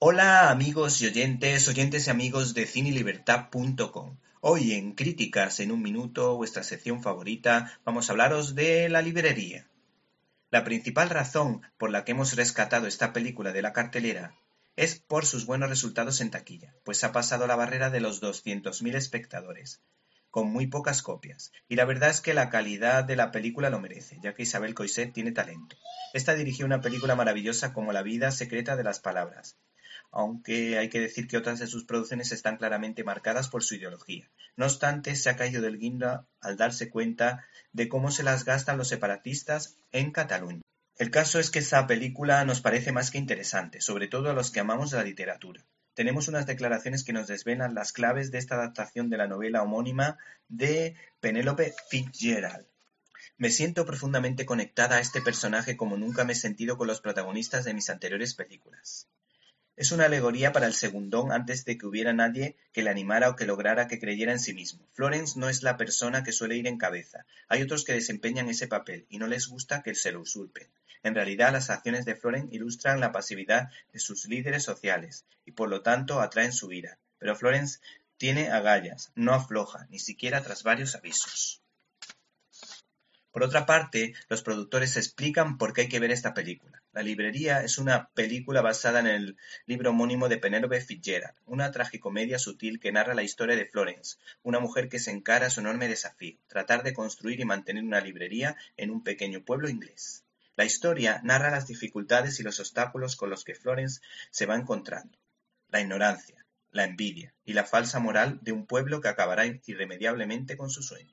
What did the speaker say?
Hola amigos y oyentes, oyentes y amigos de cinelibertad.com. Hoy en Críticas en un minuto, vuestra sección favorita, vamos a hablaros de la librería. La principal razón por la que hemos rescatado esta película de la cartelera es por sus buenos resultados en taquilla, pues ha pasado la barrera de los 200.000 espectadores, con muy pocas copias, y la verdad es que la calidad de la película lo merece, ya que Isabel Coixet tiene talento. Esta dirigió una película maravillosa como La vida secreta de las palabras, aunque hay que decir que otras de sus producciones están claramente marcadas por su ideología. No obstante, se ha caído del guinda al darse cuenta de cómo se las gastan los separatistas en Cataluña. El caso es que esta película nos parece más que interesante, sobre todo a los que amamos la literatura. Tenemos unas declaraciones que nos desvelan las claves de esta adaptación de la novela homónima de Penélope Fitzgerald. Me siento profundamente conectada a este personaje como nunca me he sentido con los protagonistas de mis anteriores películas. Es una alegoría para el segundón antes de que hubiera nadie que le animara o que lograra que creyera en sí mismo. Florence no es la persona que suele ir en cabeza. Hay otros que desempeñan ese papel y no les gusta que se lo usurpen. En realidad, las acciones de Florence ilustran la pasividad de sus líderes sociales y por lo tanto atraen su ira. Pero Florence tiene agallas, no afloja, ni siquiera tras varios avisos. Por otra parte, los productores explican por qué hay que ver esta película. La librería es una película basada en el libro homónimo de Penelope Fitzgerald, una tragicomedia sutil que narra la historia de Florence, una mujer que se encara a su enorme desafío, tratar de construir y mantener una librería en un pequeño pueblo inglés. La historia narra las dificultades y los obstáculos con los que Florence se va encontrando, la ignorancia, la envidia y la falsa moral de un pueblo que acabará irremediablemente con su sueño.